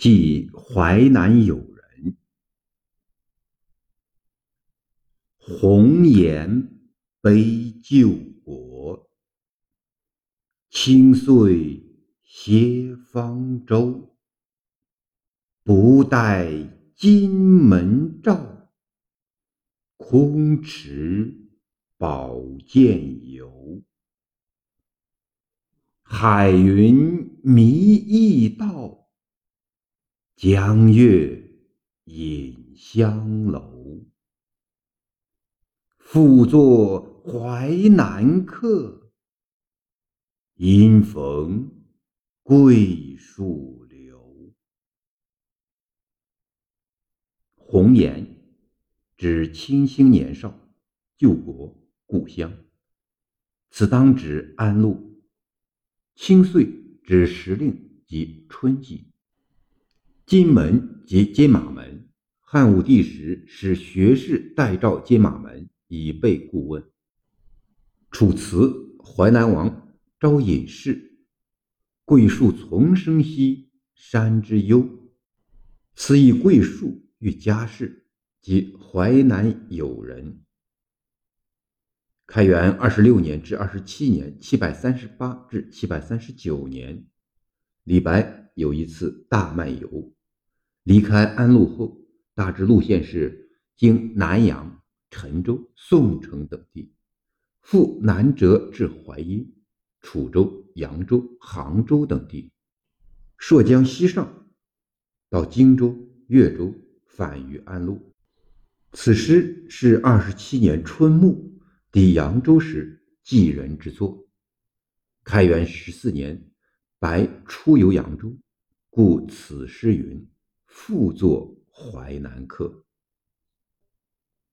寄淮南友人。红颜悲旧国，青岁歇方舟。不待金门照，空持宝剑游。海云迷驿道，江月隐香楼。复作淮南客，因逢桂树流。红颜指清新年少，旧国故乡，此当指安陆。青岁指时令及春季。金门即金马门，汉武帝时使学士代召金马门以备顾问。楚辞淮南王招隐士，桂树丛生兮山之幽。此以桂树喻家世，即淮南友人。开元二十六年至二十七年（七百三十八至七百三十九年），李白有一次大漫游，离开安陆后，大致路线是经南阳、陈州、宋城等地，赴南折至淮阴、楚州、扬州、杭州等地，朔江西上，到荆州、越州，返于安陆。此诗是二十七年春暮。抵扬州时，寄人之作。开元十四年，白出游扬州，故此诗云：“复作淮南客。”